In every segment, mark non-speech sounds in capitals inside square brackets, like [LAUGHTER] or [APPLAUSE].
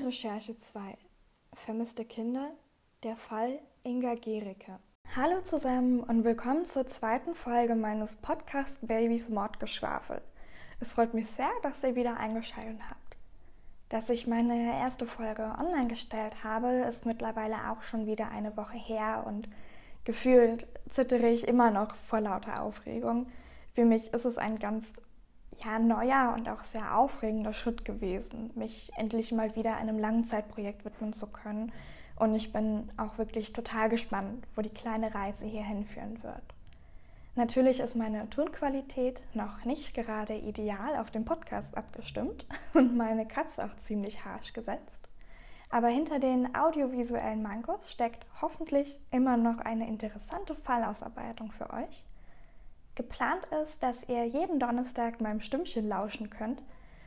Fallrecherche 2 Vermisste Kinder Der Fall Inga Gericke Hallo zusammen und willkommen zur zweiten Folge meines Podcast Babys Mordgeschwafel. Es freut mich sehr, dass ihr wieder eingeschaltet habt. Dass ich meine erste Folge online gestellt habe, ist mittlerweile auch schon wieder eine Woche her und gefühlt zittere ich immer noch vor lauter Aufregung. Für mich ist es ein ganz ja, neuer und auch sehr aufregender Schritt gewesen, mich endlich mal wieder einem Langzeitprojekt widmen zu können. Und ich bin auch wirklich total gespannt, wo die kleine Reise hier hinführen wird. Natürlich ist meine Tonqualität noch nicht gerade ideal auf den Podcast abgestimmt [LAUGHS] und meine Katze auch ziemlich harsch gesetzt. Aber hinter den audiovisuellen Mankos steckt hoffentlich immer noch eine interessante Fallausarbeitung für euch Geplant ist, dass ihr jeden Donnerstag meinem Stimmchen lauschen könnt.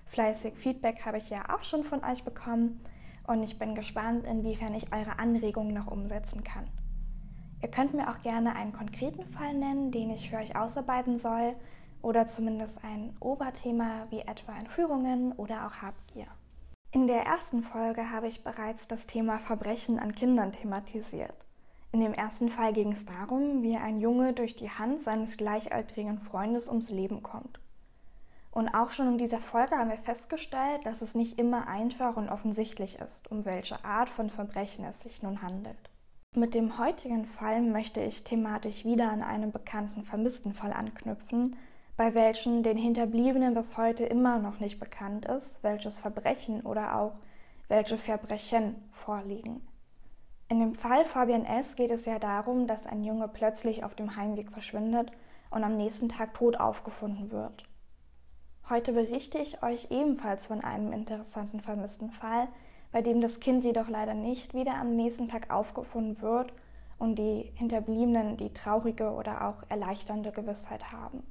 Fleißig Feedback habe ich ja auch schon von euch bekommen und ich bin gespannt, inwiefern ich eure Anregungen noch umsetzen kann. Ihr könnt mir auch gerne einen konkreten Fall nennen, den ich für euch ausarbeiten soll oder zumindest ein Oberthema wie etwa Entführungen oder auch Habgier. In der ersten Folge habe ich bereits das Thema Verbrechen an Kindern thematisiert. In dem ersten Fall ging es darum, wie ein Junge durch die Hand seines gleichaltrigen Freundes ums Leben kommt. Und auch schon in dieser Folge haben wir festgestellt, dass es nicht immer einfach und offensichtlich ist, um welche Art von Verbrechen es sich nun handelt. Mit dem heutigen Fall möchte ich thematisch wieder an einen bekannten Vermisstenfall anknüpfen, bei welchen den Hinterbliebenen bis heute immer noch nicht bekannt ist, welches Verbrechen oder auch welche Verbrechen vorliegen. In dem Fall Fabian S. geht es ja darum, dass ein Junge plötzlich auf dem Heimweg verschwindet und am nächsten Tag tot aufgefunden wird. Heute berichte ich euch ebenfalls von einem interessanten vermissten Fall, bei dem das Kind jedoch leider nicht wieder am nächsten Tag aufgefunden wird und die Hinterbliebenen die traurige oder auch erleichternde Gewissheit haben.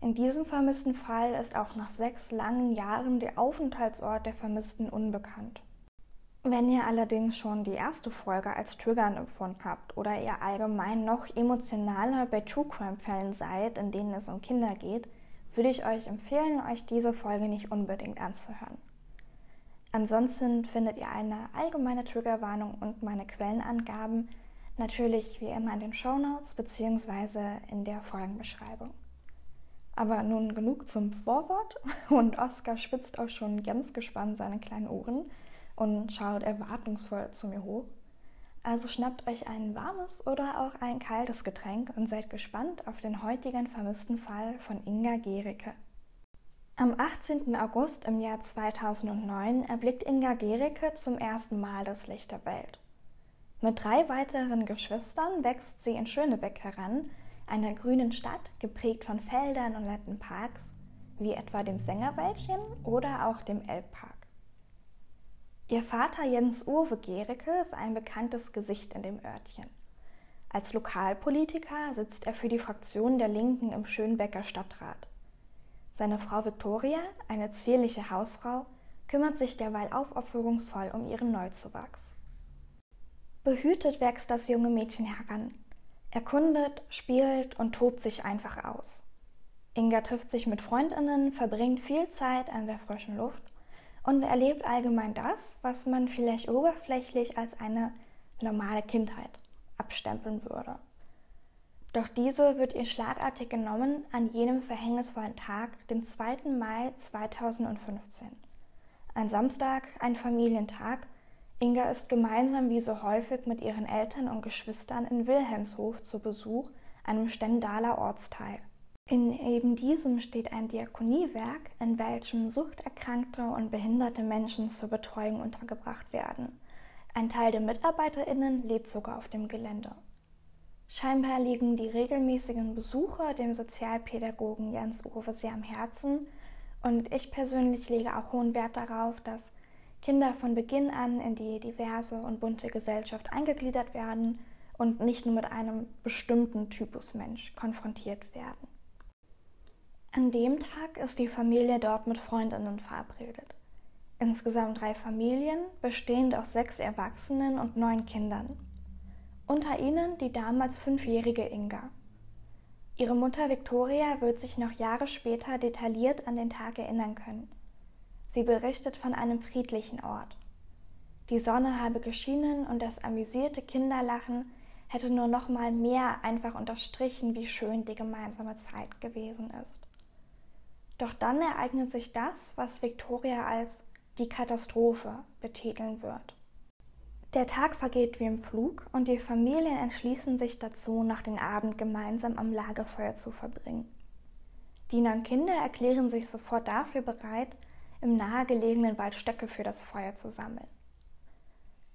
In diesem vermissten Fall ist auch nach sechs langen Jahren der Aufenthaltsort der Vermissten unbekannt. Wenn ihr allerdings schon die erste Folge als triggernd empfunden habt oder ihr allgemein noch emotionaler bei True Crime Fällen seid, in denen es um Kinder geht, würde ich euch empfehlen, euch diese Folge nicht unbedingt anzuhören. Ansonsten findet ihr eine allgemeine Triggerwarnung und meine Quellenangaben natürlich wie immer in den Show Notes bzw. in der Folgenbeschreibung. Aber nun genug zum Vorwort [LAUGHS] und Oskar spitzt auch schon ganz gespannt seine kleinen Ohren und schaut erwartungsvoll zu mir hoch. Also schnappt euch ein warmes oder auch ein kaltes Getränk und seid gespannt auf den heutigen vermissten Fall von Inga Gericke. Am 18. August im Jahr 2009 erblickt Inga Gericke zum ersten Mal das Licht der Welt. Mit drei weiteren Geschwistern wächst sie in Schönebeck heran, einer grünen Stadt, geprägt von Feldern und netten Parks, wie etwa dem Sängerwäldchen oder auch dem Elbpark. Ihr Vater Jens Uwe Gericke ist ein bekanntes Gesicht in dem Örtchen. Als Lokalpolitiker sitzt er für die Fraktion der Linken im Schönbecker Stadtrat. Seine Frau Viktoria, eine zierliche Hausfrau, kümmert sich derweil aufopferungsvoll um ihren Neuzuwachs. Behütet wächst das junge Mädchen heran, erkundet, spielt und tobt sich einfach aus. Inga trifft sich mit Freundinnen, verbringt viel Zeit an der frischen Luft und erlebt allgemein das, was man vielleicht oberflächlich als eine normale Kindheit abstempeln würde. Doch diese wird ihr schlagartig genommen an jenem verhängnisvollen Tag, dem 2. Mai 2015. Ein Samstag, ein Familientag. Inga ist gemeinsam wie so häufig mit ihren Eltern und Geschwistern in Wilhelmshof zu Besuch, einem Stendaler Ortsteil. In eben diesem steht ein Diakoniewerk, in welchem suchterkrankte und behinderte Menschen zur Betreuung untergebracht werden. Ein Teil der MitarbeiterInnen lebt sogar auf dem Gelände. Scheinbar liegen die regelmäßigen Besuche dem Sozialpädagogen Jens Uwe sehr am Herzen und ich persönlich lege auch hohen Wert darauf, dass Kinder von Beginn an in die diverse und bunte Gesellschaft eingegliedert werden und nicht nur mit einem bestimmten Typus Mensch konfrontiert werden. An dem Tag ist die Familie dort mit Freundinnen verabredet. Insgesamt drei Familien, bestehend aus sechs Erwachsenen und neun Kindern. Unter ihnen die damals fünfjährige Inga. Ihre Mutter Victoria wird sich noch Jahre später detailliert an den Tag erinnern können. Sie berichtet von einem friedlichen Ort. Die Sonne habe geschienen und das amüsierte Kinderlachen hätte nur noch mal mehr einfach unterstrichen, wie schön die gemeinsame Zeit gewesen ist. Doch dann ereignet sich das, was Victoria als die Katastrophe betiteln wird. Der Tag vergeht wie im Flug und die Familien entschließen sich dazu, noch den Abend gemeinsam am Lagerfeuer zu verbringen. Die neun Kinder erklären sich sofort dafür bereit, im nahegelegenen Wald Stöcke für das Feuer zu sammeln.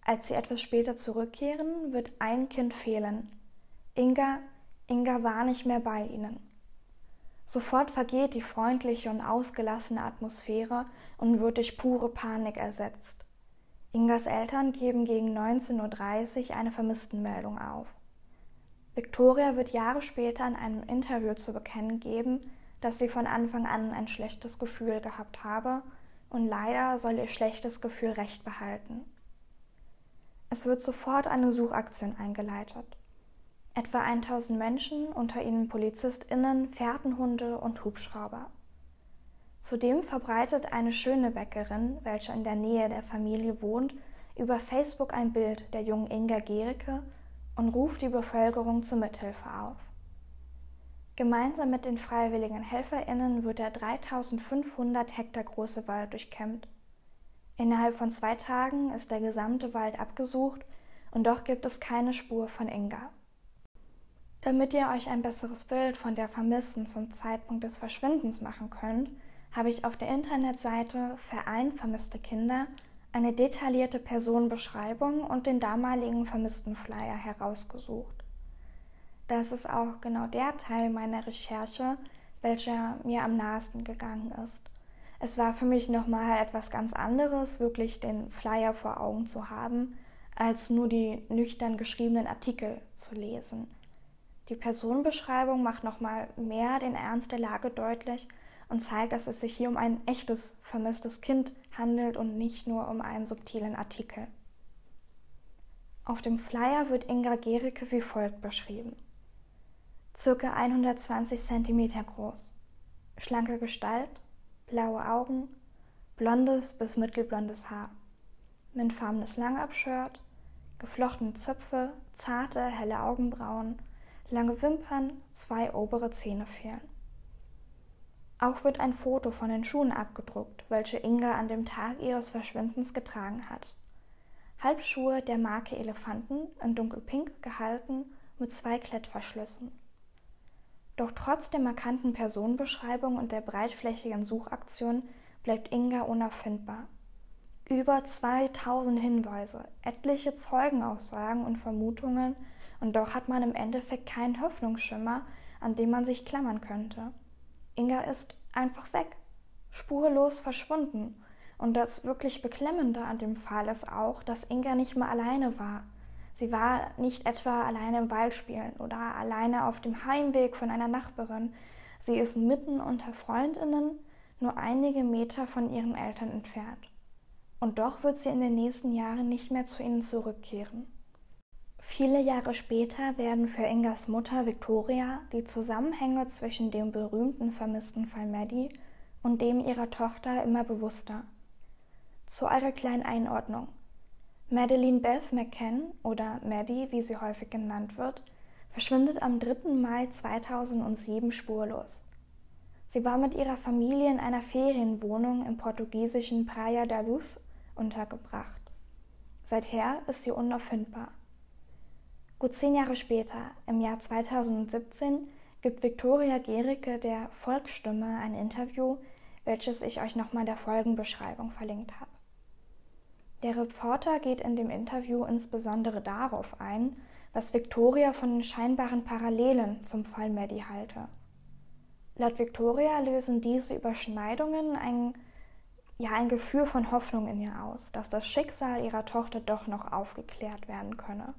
Als sie etwas später zurückkehren, wird ein Kind fehlen. Inga, Inga war nicht mehr bei ihnen. Sofort vergeht die freundliche und ausgelassene Atmosphäre und wird durch pure Panik ersetzt. Ingas Eltern geben gegen 19.30 Uhr eine Vermisstenmeldung auf. Victoria wird Jahre später in einem Interview zu bekennen geben, dass sie von Anfang an ein schlechtes Gefühl gehabt habe und leider soll ihr schlechtes Gefühl recht behalten. Es wird sofort eine Suchaktion eingeleitet. Etwa 1000 Menschen, unter ihnen PolizistInnen, Fährtenhunde und Hubschrauber. Zudem verbreitet eine schöne Bäckerin, welche in der Nähe der Familie wohnt, über Facebook ein Bild der jungen Inga Gericke und ruft die Bevölkerung zur Mithilfe auf. Gemeinsam mit den freiwilligen HelferInnen wird der 3500 Hektar große Wald durchkämmt. Innerhalb von zwei Tagen ist der gesamte Wald abgesucht und doch gibt es keine Spur von Inga. Damit ihr euch ein besseres Bild von der Vermissten zum Zeitpunkt des Verschwindens machen könnt, habe ich auf der Internetseite Verein Vermisste Kinder eine detaillierte Personenbeschreibung und den damaligen vermissten Flyer herausgesucht. Das ist auch genau der Teil meiner Recherche, welcher mir am nahesten gegangen ist es war für mich nochmal etwas ganz anderes, wirklich den Flyer vor Augen zu haben, als nur die nüchtern geschriebenen Artikel zu lesen. Die Personenbeschreibung macht nochmal mehr den Ernst der Lage deutlich und zeigt, dass es sich hier um ein echtes vermisstes Kind handelt und nicht nur um einen subtilen Artikel. Auf dem Flyer wird Inga Gericke wie folgt beschrieben. Circa 120 cm groß, schlanke Gestalt, blaue Augen, blondes bis mittelblondes Haar, mintfarbenes Langabshirt, geflochtene Zöpfe, zarte, helle Augenbrauen, lange Wimpern, zwei obere Zähne fehlen. Auch wird ein Foto von den Schuhen abgedruckt, welche Inga an dem Tag ihres Verschwindens getragen hat. Halbschuhe der Marke Elefanten in dunkelpink gehalten mit zwei Klettverschlüssen. Doch trotz der markanten Personenbeschreibung und der breitflächigen Suchaktion bleibt Inga unauffindbar. Über 2000 Hinweise, etliche Zeugenaussagen und Vermutungen, und doch hat man im Endeffekt keinen Hoffnungsschimmer, an dem man sich klammern könnte. Inga ist einfach weg, spurlos verschwunden. Und das wirklich Beklemmende an dem Fall ist auch, dass Inga nicht mehr alleine war. Sie war nicht etwa alleine im Wald spielen oder alleine auf dem Heimweg von einer Nachbarin. Sie ist mitten unter Freundinnen, nur einige Meter von ihren Eltern entfernt. Und doch wird sie in den nächsten Jahren nicht mehr zu ihnen zurückkehren. Viele Jahre später werden für Ingas Mutter Victoria die Zusammenhänge zwischen dem berühmten vermissten Fall Maddie und dem ihrer Tochter immer bewusster. Zu eurer kleinen Einordnung. Madeleine Beth McCann oder Maddie, wie sie häufig genannt wird, verschwindet am 3. Mai 2007 spurlos. Sie war mit ihrer Familie in einer Ferienwohnung im portugiesischen Praia da Luz untergebracht. Seither ist sie unauffindbar. Gut zehn Jahre später, im Jahr 2017, gibt Victoria Gericke der Volksstimme ein Interview, welches ich euch nochmal in der Folgenbeschreibung verlinkt habe. Der Reporter geht in dem Interview insbesondere darauf ein, was Victoria von den scheinbaren Parallelen zum Fall Maddie halte. Laut Victoria lösen diese Überschneidungen ein, ja, ein Gefühl von Hoffnung in ihr aus, dass das Schicksal ihrer Tochter doch noch aufgeklärt werden könne.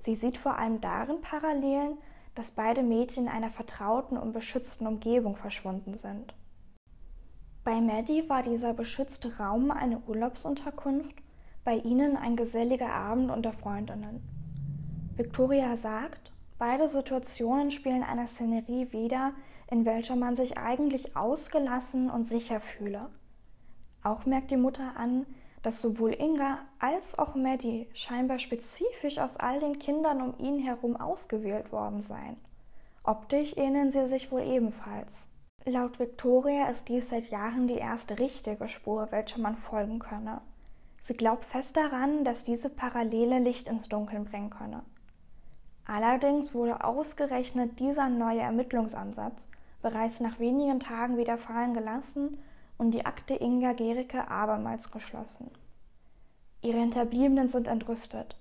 Sie sieht vor allem darin Parallelen, dass beide Mädchen in einer vertrauten und beschützten Umgebung verschwunden sind. Bei Maddie war dieser beschützte Raum eine Urlaubsunterkunft, bei ihnen ein geselliger Abend unter Freundinnen. Victoria sagt, beide Situationen spielen eine Szenerie wider, in welcher man sich eigentlich ausgelassen und sicher fühle. Auch merkt die Mutter an, dass sowohl Inga als auch Maddie scheinbar spezifisch aus all den Kindern um ihn herum ausgewählt worden seien. Optisch ähneln sie sich wohl ebenfalls. Laut Victoria ist dies seit Jahren die erste richtige Spur, welcher man folgen könne. Sie glaubt fest daran, dass diese Parallele Licht ins Dunkeln bringen könne. Allerdings wurde ausgerechnet dieser neue Ermittlungsansatz bereits nach wenigen Tagen wieder fallen gelassen und die Akte Inga Gericke abermals geschlossen. Ihre Hinterbliebenen sind entrüstet.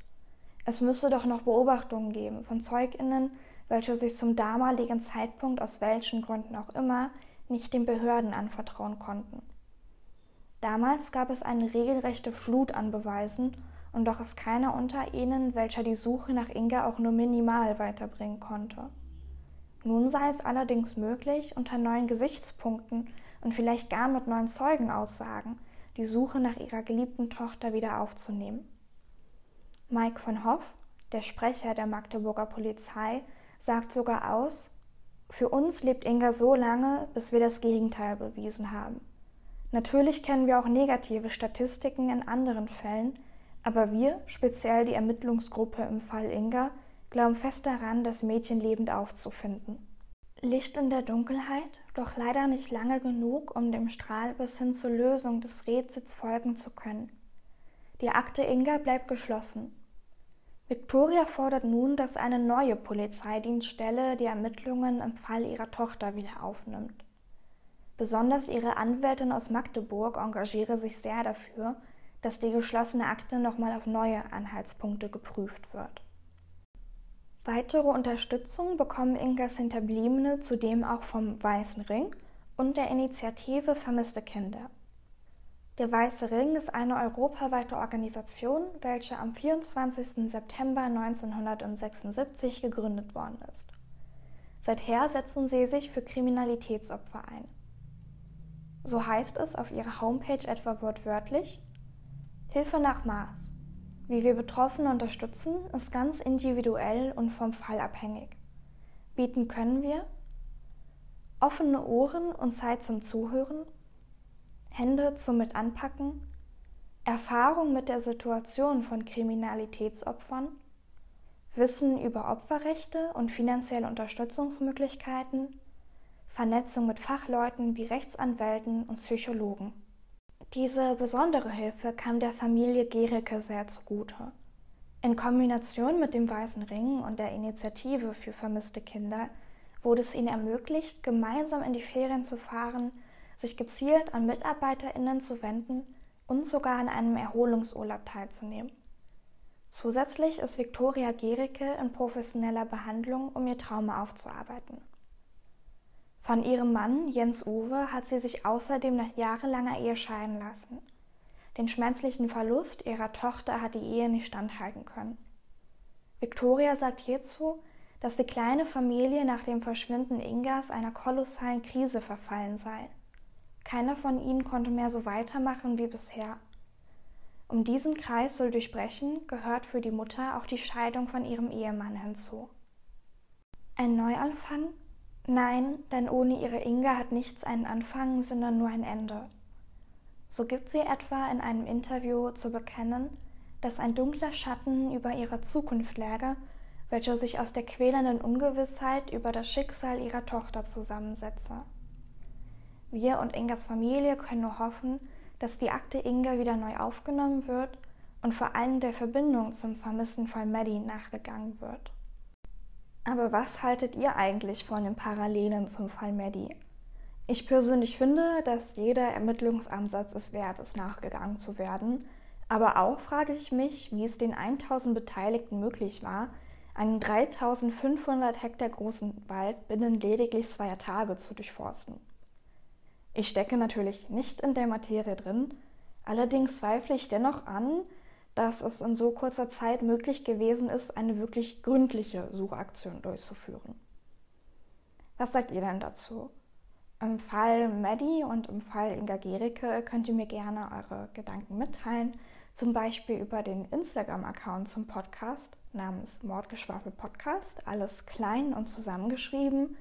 Es müsse doch noch Beobachtungen geben von ZeugInnen, welche sich zum damaligen Zeitpunkt aus welchen Gründen auch immer nicht den Behörden anvertrauen konnten. Damals gab es eine regelrechte Flut an Beweisen und doch ist keiner unter ihnen, welcher die Suche nach Inga auch nur minimal weiterbringen konnte. Nun sei es allerdings möglich, unter neuen Gesichtspunkten und vielleicht gar mit neuen Zeugenaussagen die Suche nach ihrer geliebten Tochter wieder aufzunehmen. Mike von Hoff, der Sprecher der Magdeburger Polizei, sagt sogar aus, für uns lebt Inga so lange, bis wir das Gegenteil bewiesen haben. Natürlich kennen wir auch negative Statistiken in anderen Fällen, aber wir, speziell die Ermittlungsgruppe im Fall Inga, glauben fest daran, das Mädchen lebend aufzufinden. Licht in der Dunkelheit, doch leider nicht lange genug, um dem Strahl bis hin zur Lösung des Rätsels folgen zu können. Die Akte Inga bleibt geschlossen. Victoria fordert nun, dass eine neue Polizeidienststelle die Ermittlungen im Fall ihrer Tochter wieder aufnimmt. Besonders ihre Anwältin aus Magdeburg engagiere sich sehr dafür, dass die geschlossene Akte nochmal auf neue Anhaltspunkte geprüft wird. Weitere Unterstützung bekommen Ingas Hinterbliebene zudem auch vom Weißen Ring und der Initiative Vermisste Kinder. Der Weiße Ring ist eine europaweite Organisation, welche am 24. September 1976 gegründet worden ist. Seither setzen sie sich für Kriminalitätsopfer ein. So heißt es auf ihrer Homepage etwa wortwörtlich Hilfe nach Maß. Wie wir Betroffene unterstützen, ist ganz individuell und vom Fall abhängig. Bieten können wir offene Ohren und Zeit zum Zuhören, Hände zum Mit anpacken, Erfahrung mit der Situation von Kriminalitätsopfern, Wissen über Opferrechte und finanzielle Unterstützungsmöglichkeiten, Vernetzung mit Fachleuten wie Rechtsanwälten und Psychologen. Diese besondere Hilfe kam der Familie Gericke sehr zugute. In Kombination mit dem Weißen Ring und der Initiative für vermisste Kinder wurde es ihnen ermöglicht, gemeinsam in die Ferien zu fahren, sich gezielt an MitarbeiterInnen zu wenden und sogar an einem Erholungsurlaub teilzunehmen. Zusätzlich ist Viktoria Gericke in professioneller Behandlung, um ihr Trauma aufzuarbeiten. Von ihrem Mann Jens Uwe hat sie sich außerdem nach jahrelanger Ehe scheiden lassen. Den schmerzlichen Verlust ihrer Tochter hat die Ehe nicht standhalten können. Victoria sagt hierzu, dass die kleine Familie nach dem Verschwinden Ingas einer kolossalen Krise verfallen sei. Keiner von ihnen konnte mehr so weitermachen wie bisher. Um diesen Kreis zu durchbrechen, gehört für die Mutter auch die Scheidung von ihrem Ehemann hinzu. Ein Neuanfang Nein, denn ohne ihre Inga hat nichts einen Anfang, sondern nur ein Ende. So gibt sie etwa in einem Interview zu bekennen, dass ein dunkler Schatten über ihrer Zukunft läge, welcher sich aus der quälenden Ungewissheit über das Schicksal ihrer Tochter zusammensetze. Wir und Ingas Familie können nur hoffen, dass die Akte Inga wieder neu aufgenommen wird und vor allem der Verbindung zum vermissten Fall Maddie nachgegangen wird. Aber was haltet ihr eigentlich von den Parallelen zum Fall Maddie? Ich persönlich finde, dass jeder Ermittlungsansatz es wert ist, nachgegangen zu werden. Aber auch frage ich mich, wie es den 1000 Beteiligten möglich war, einen 3500 Hektar großen Wald binnen lediglich zweier Tage zu durchforsten. Ich stecke natürlich nicht in der Materie drin, allerdings zweifle ich dennoch an, dass es in so kurzer Zeit möglich gewesen ist, eine wirklich gründliche Suchaktion durchzuführen. Was sagt ihr denn dazu? Im Fall Maddie und im Fall Inga Gericke könnt ihr mir gerne eure Gedanken mitteilen, zum Beispiel über den Instagram-Account zum Podcast namens Mordgeschwafel Podcast, alles klein und zusammengeschrieben,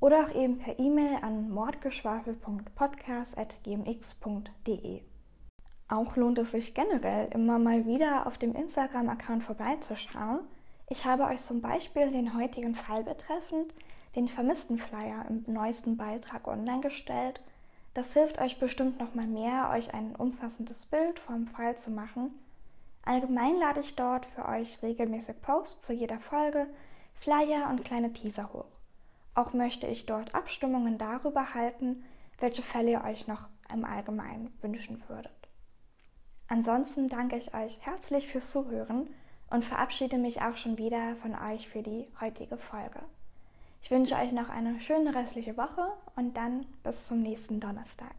oder auch eben per E-Mail an mordgeschwafel.podcast.gmx.de. Auch lohnt es sich generell immer mal wieder auf dem Instagram-Account vorbeizuschauen. Ich habe euch zum Beispiel den heutigen Fall betreffend den vermissten Flyer im neuesten Beitrag online gestellt. Das hilft euch bestimmt noch mal mehr, euch ein umfassendes Bild vom Fall zu machen. Allgemein lade ich dort für euch regelmäßig Posts zu jeder Folge, Flyer und kleine Teaser hoch. Auch möchte ich dort Abstimmungen darüber halten, welche Fälle ihr euch noch im Allgemeinen wünschen würdet. Ansonsten danke ich euch herzlich fürs Zuhören und verabschiede mich auch schon wieder von euch für die heutige Folge. Ich wünsche euch noch eine schöne restliche Woche und dann bis zum nächsten Donnerstag.